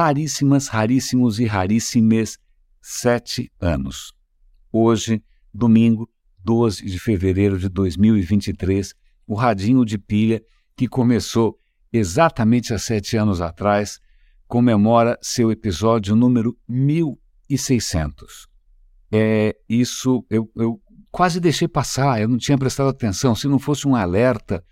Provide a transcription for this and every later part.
raríssimas, raríssimos e raríssimes sete anos. Hoje, domingo, 12 de fevereiro de 2023, o Radinho de Pilha, que começou exatamente há sete anos atrás, comemora seu episódio número 1600. É, isso eu, eu quase deixei passar, eu não tinha prestado atenção. Se não fosse um alerta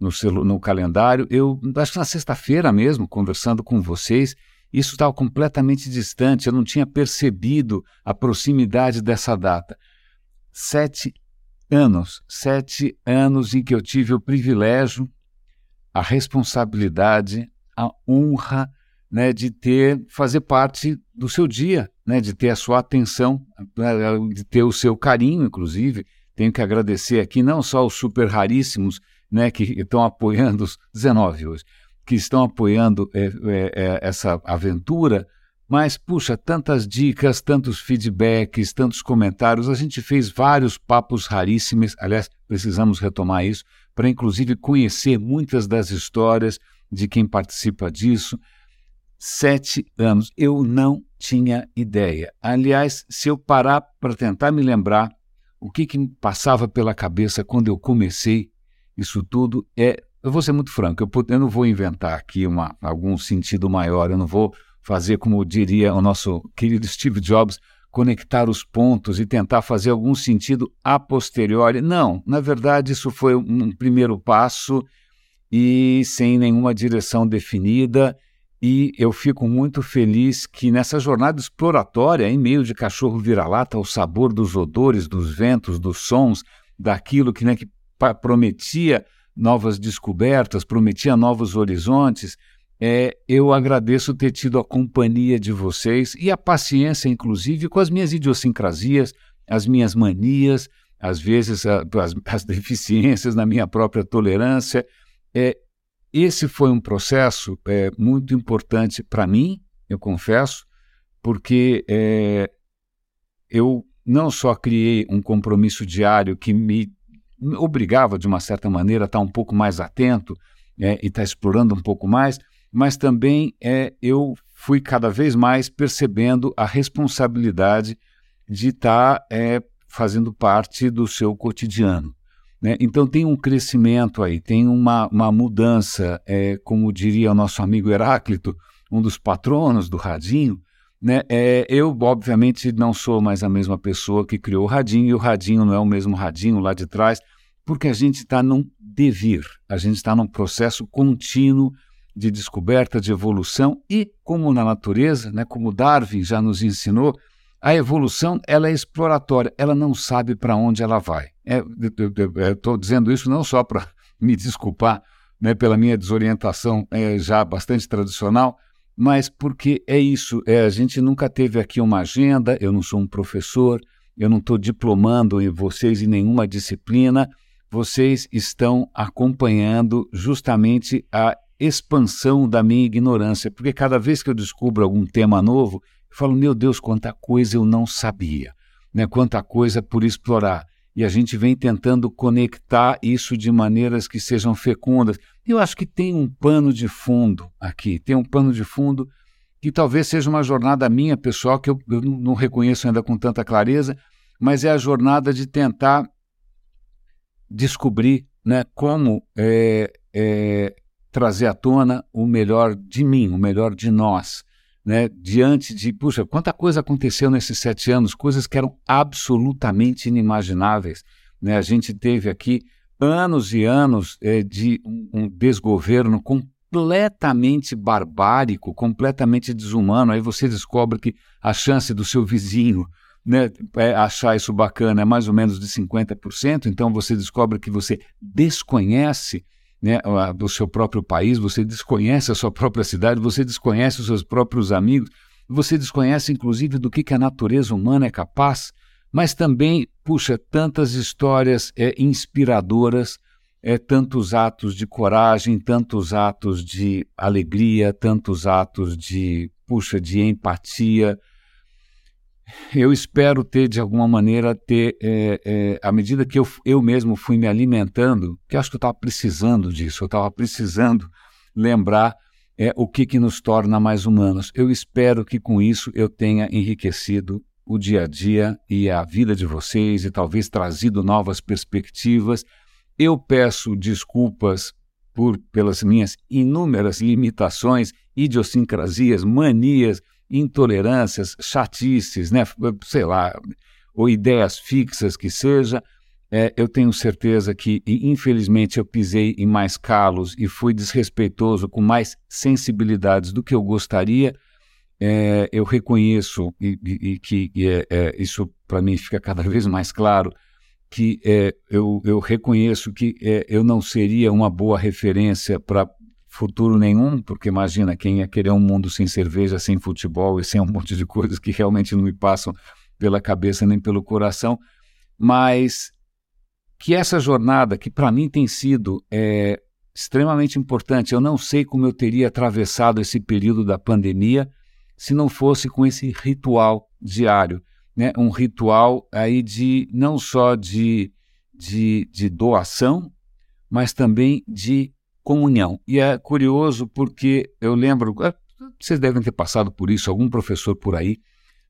no, no calendário, eu acho que na sexta-feira mesmo, conversando com vocês, isso estava completamente distante, eu não tinha percebido a proximidade dessa data. Sete anos, sete anos em que eu tive o privilégio, a responsabilidade, a honra né, de ter, fazer parte do seu dia, né, de ter a sua atenção, né, de ter o seu carinho, inclusive. Tenho que agradecer aqui não só os super raríssimos né, que estão apoiando, os 19 hoje, que estão apoiando é, é, é, essa aventura, mas, puxa, tantas dicas, tantos feedbacks, tantos comentários. A gente fez vários papos raríssimos. Aliás, precisamos retomar isso para, inclusive, conhecer muitas das histórias de quem participa disso. Sete anos. Eu não tinha ideia. Aliás, se eu parar para tentar me lembrar o que, que me passava pela cabeça quando eu comecei isso tudo, é eu vou ser muito franco, eu, eu não vou inventar aqui uma, algum sentido maior, eu não vou fazer, como diria o nosso querido Steve Jobs, conectar os pontos e tentar fazer algum sentido a posteriori. Não, na verdade, isso foi um primeiro passo e sem nenhuma direção definida. E eu fico muito feliz que nessa jornada exploratória, em meio de cachorro vira-lata, o sabor dos odores, dos ventos, dos sons, daquilo que, né, que prometia novas descobertas, prometia novos horizontes. É, eu agradeço ter tido a companhia de vocês e a paciência, inclusive, com as minhas idiosincrasias, as minhas manias, às vezes a, as, as, deficiências na minha própria tolerância. É, esse foi um processo é, muito importante para mim, eu confesso, porque é, eu não só criei um compromisso diário que me obrigava, de uma certa maneira, a estar um pouco mais atento é, e estar explorando um pouco mais, mas também é, eu fui cada vez mais percebendo a responsabilidade de estar é, fazendo parte do seu cotidiano. Né? Então tem um crescimento aí, tem uma, uma mudança, é, como diria o nosso amigo Heráclito, um dos patronos do Radinho, né? É, eu, obviamente, não sou mais a mesma pessoa que criou o Radinho, e o Radinho não é o mesmo Radinho lá de trás, porque a gente está num devir, a gente está num processo contínuo de descoberta, de evolução e, como na natureza, né, como Darwin já nos ensinou, a evolução ela é exploratória, ela não sabe para onde ela vai. É, Estou dizendo isso não só para me desculpar né, pela minha desorientação é, já bastante tradicional, mas porque é isso, é, a gente nunca teve aqui uma agenda, eu não sou um professor, eu não estou diplomando em vocês em nenhuma disciplina, vocês estão acompanhando justamente a expansão da minha ignorância, porque cada vez que eu descubro algum tema novo, eu falo, meu Deus, quanta coisa eu não sabia, né? quanta coisa por explorar. E a gente vem tentando conectar isso de maneiras que sejam fecundas. Eu acho que tem um pano de fundo aqui, tem um pano de fundo que talvez seja uma jornada minha pessoal, que eu, eu não reconheço ainda com tanta clareza, mas é a jornada de tentar descobrir né, como é, é, trazer à tona o melhor de mim, o melhor de nós. Né, diante de, puxa, quanta coisa aconteceu nesses sete anos, coisas que eram absolutamente inimagináveis. Né? A gente teve aqui anos e anos é, de um, desgoverno completamente barbárico, completamente desumano. Aí você descobre que a chance do seu vizinho né, é, achar isso bacana é mais ou menos de 50%, então você descobre que você desconhece né, do seu próprio país, você desconhece a sua própria cidade, você desconhece os seus próprios amigos, você desconhece inclusive do que, que a natureza humana é capaz, mas também, puxa, tantas histórias é, inspiradoras, é, tantos atos de coragem, tantos atos de alegria, tantos atos de, puxa, de empatia, eu espero ter, de alguma maneira, ter, é, é, à medida que eu, eu mesmo fui me alimentando, que acho que eu estava precisando disso, eu estava precisando lembrar é o que, que nos torna mais humanos. Eu espero que com isso eu tenha enriquecido o dia a dia e a vida de vocês e talvez trazido novas perspectivas. Eu peço desculpas por pelas minhas inúmeras limitações, idiosincrasias, manias, intolerâncias, chatices, né? sei lá, ou ideias fixas que seja. É, eu tenho certeza que, infelizmente, eu pisei em mais calos e fui desrespeitoso com mais sensibilidades do que eu gostaria. É, eu reconheço e, e, e que e é, é, isso para mim fica cada vez mais claro que é, eu, eu, reconheço que é, eu não seria uma boa referência para futuro nenhum, porque imagina quem ia querer um mundo sem cerveja, sem futebol e sem um monte de coisas que realmente não me passam pela cabeça nem pelo coração, mas que essa jornada, que para mim tem sido é, extremamente importante, eu não sei como eu teria atravessado esse período da pandemia se não fosse com esse ritual diário, né? um ritual aí de não só de, de, de doação, mas também de comunhão. E é curioso porque eu lembro, ah, vocês devem ter passado por isso, algum professor por aí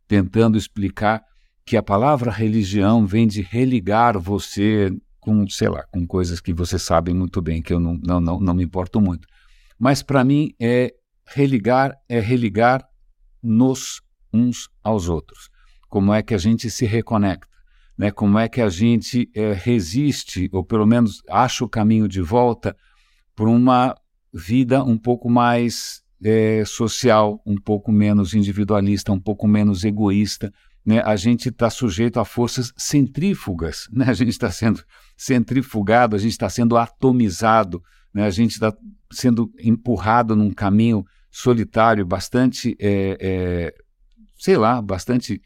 tentando explicar que a palavra religião vem de religar você com, sei lá, com coisas que você sabe muito bem, que eu não, não, não, não me importo muito. Mas para mim é religar, é religar nos uns aos outros. Como é que a gente se reconecta, né? Como é que a gente é, resiste, ou pelo menos acha o caminho de volta para uma vida um pouco mais é, social, um pouco menos individualista, um pouco menos egoísta, né, a gente está sujeito a forças centrífugas, né? a gente está sendo centrifugado, a gente está sendo atomizado, né? a gente está sendo empurrado num caminho solitário, bastante, é, é, sei lá, bastante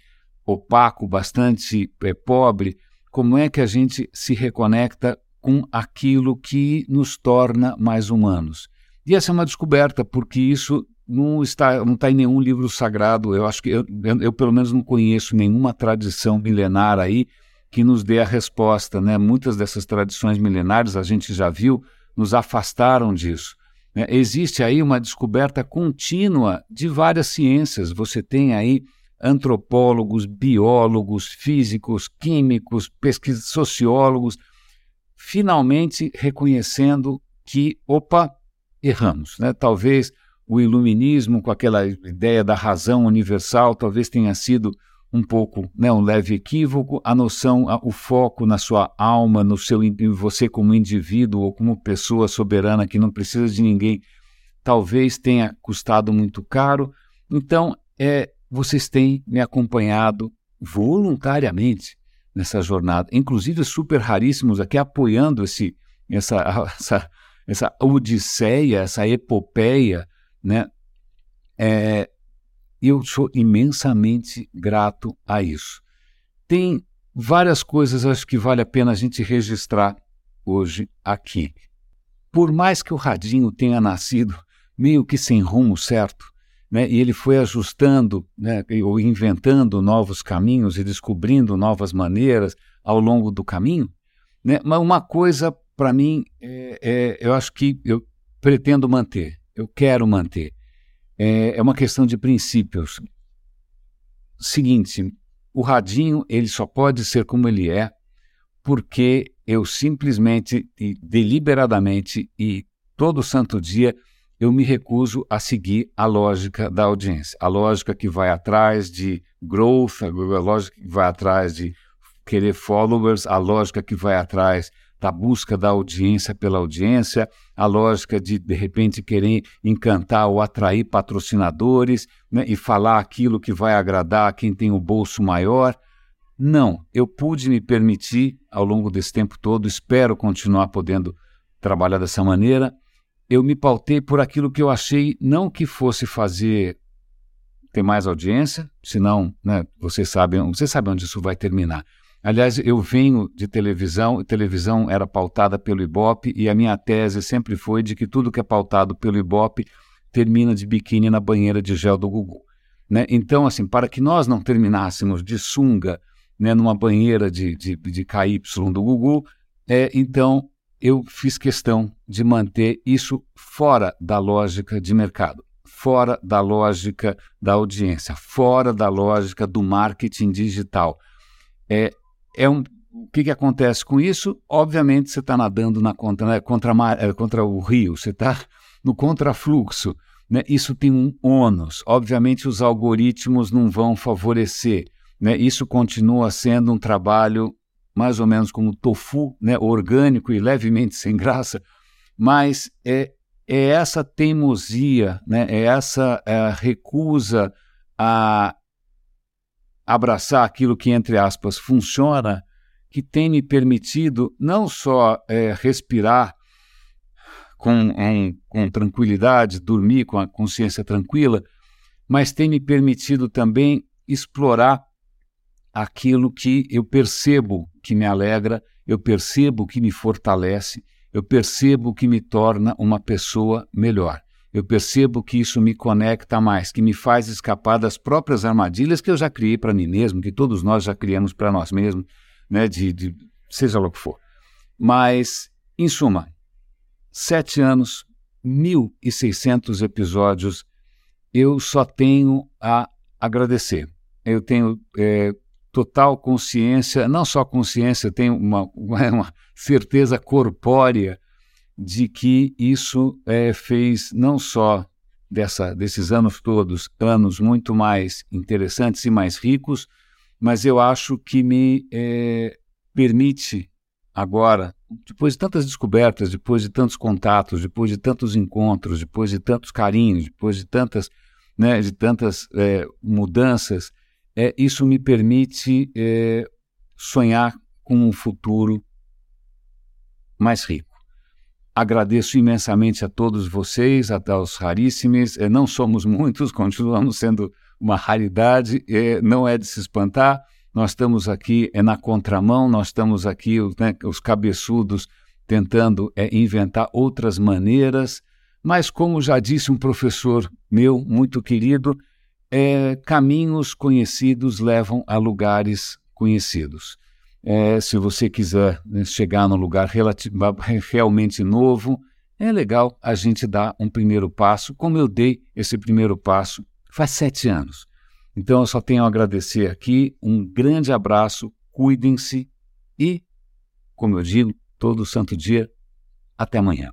opaco, bastante é, pobre. Como é que a gente se reconecta com aquilo que nos torna mais humanos? E essa é uma descoberta, porque isso não está, não está em nenhum livro sagrado. Eu acho que eu, eu, pelo menos não conheço nenhuma tradição milenar aí que nos dê a resposta, né? Muitas dessas tradições milenares a gente já viu nos afastaram disso. Né? Existe aí uma descoberta contínua de várias ciências. Você tem aí antropólogos, biólogos, físicos, químicos, pesquisas, sociólogos, finalmente reconhecendo que, opa, erramos, né? Talvez o iluminismo, com aquela ideia da razão universal, talvez tenha sido um pouco né, um leve equívoco, a noção, o foco na sua alma, no seu em você como indivíduo ou como pessoa soberana que não precisa de ninguém, talvez tenha custado muito caro. Então, é, vocês têm me acompanhado voluntariamente nessa jornada, inclusive super raríssimos aqui apoiando esse, essa, essa, essa odisseia, essa epopeia né? É, eu sou imensamente grato a isso. Tem várias coisas acho que vale a pena a gente registrar hoje aqui. Por mais que o Radinho tenha nascido meio que sem rumo certo, né, e ele foi ajustando né, ou inventando novos caminhos e descobrindo novas maneiras ao longo do caminho, né, mas uma coisa para mim é, é, eu acho que eu pretendo manter eu quero manter. É, é uma questão de princípios. Seguinte, o radinho ele só pode ser como ele é porque eu simplesmente e deliberadamente e todo santo dia eu me recuso a seguir a lógica da audiência, a lógica que vai atrás de growth, a lógica que vai atrás de querer followers, a lógica que vai atrás da busca da audiência pela audiência, a lógica de, de repente, querer encantar ou atrair patrocinadores né, e falar aquilo que vai agradar a quem tem o bolso maior. Não, eu pude me permitir ao longo desse tempo todo, espero continuar podendo trabalhar dessa maneira. Eu me pautei por aquilo que eu achei não que fosse fazer ter mais audiência, senão, né, vocês sabem, você sabe onde isso vai terminar. Aliás, eu venho de televisão, televisão era pautada pelo Ibope e a minha tese sempre foi de que tudo que é pautado pelo Ibope termina de biquíni na banheira de gel do Gugu. Né? Então, assim, para que nós não terminássemos de sunga né, numa banheira de, de, de KY do Gugu, é, então eu fiz questão de manter isso fora da lógica de mercado, fora da lógica da audiência, fora da lógica do marketing digital. É, é um, o que, que acontece com isso? Obviamente você está nadando na contra, né, contra, é, contra o rio, você está no contrafluxo. Né? Isso tem um ônus. Obviamente os algoritmos não vão favorecer. Né? Isso continua sendo um trabalho mais ou menos como tofu, né, orgânico e levemente sem graça, mas é, é essa teimosia, né, é essa é, recusa a abraçar aquilo que, entre aspas, funciona, que tem me permitido não só é, respirar com, um, com tranquilidade, dormir com a consciência tranquila, mas tem me permitido também explorar aquilo que eu percebo que me alegra, eu percebo que me fortalece, eu percebo que me torna uma pessoa melhor. Eu percebo que isso me conecta mais, que me faz escapar das próprias armadilhas que eu já criei para mim mesmo, que todos nós já criamos para nós mesmos, né, de, de seja lá o que for. Mas, em suma, sete anos, 1.600 episódios, eu só tenho a agradecer. Eu tenho é, total consciência, não só consciência, tenho uma, uma certeza corpórea de que isso é, fez não só dessa, desses anos todos anos muito mais interessantes e mais ricos, mas eu acho que me é, permite agora, depois de tantas descobertas, depois de tantos contatos, depois de tantos encontros, depois de tantos carinhos, depois de tantas, né, de tantas é, mudanças, é, isso me permite é, sonhar com um futuro mais rico. Agradeço imensamente a todos vocês, aos raríssimos. É, não somos muitos, continuamos sendo uma raridade, é, não é de se espantar. Nós estamos aqui é na contramão, nós estamos aqui, né, os cabeçudos, tentando é, inventar outras maneiras. Mas, como já disse um professor meu muito querido, é, caminhos conhecidos levam a lugares conhecidos. É, se você quiser né, chegar num lugar realmente novo, é legal a gente dar um primeiro passo, como eu dei esse primeiro passo faz sete anos. Então eu só tenho a agradecer aqui, um grande abraço, cuidem-se e, como eu digo, todo santo dia, até amanhã.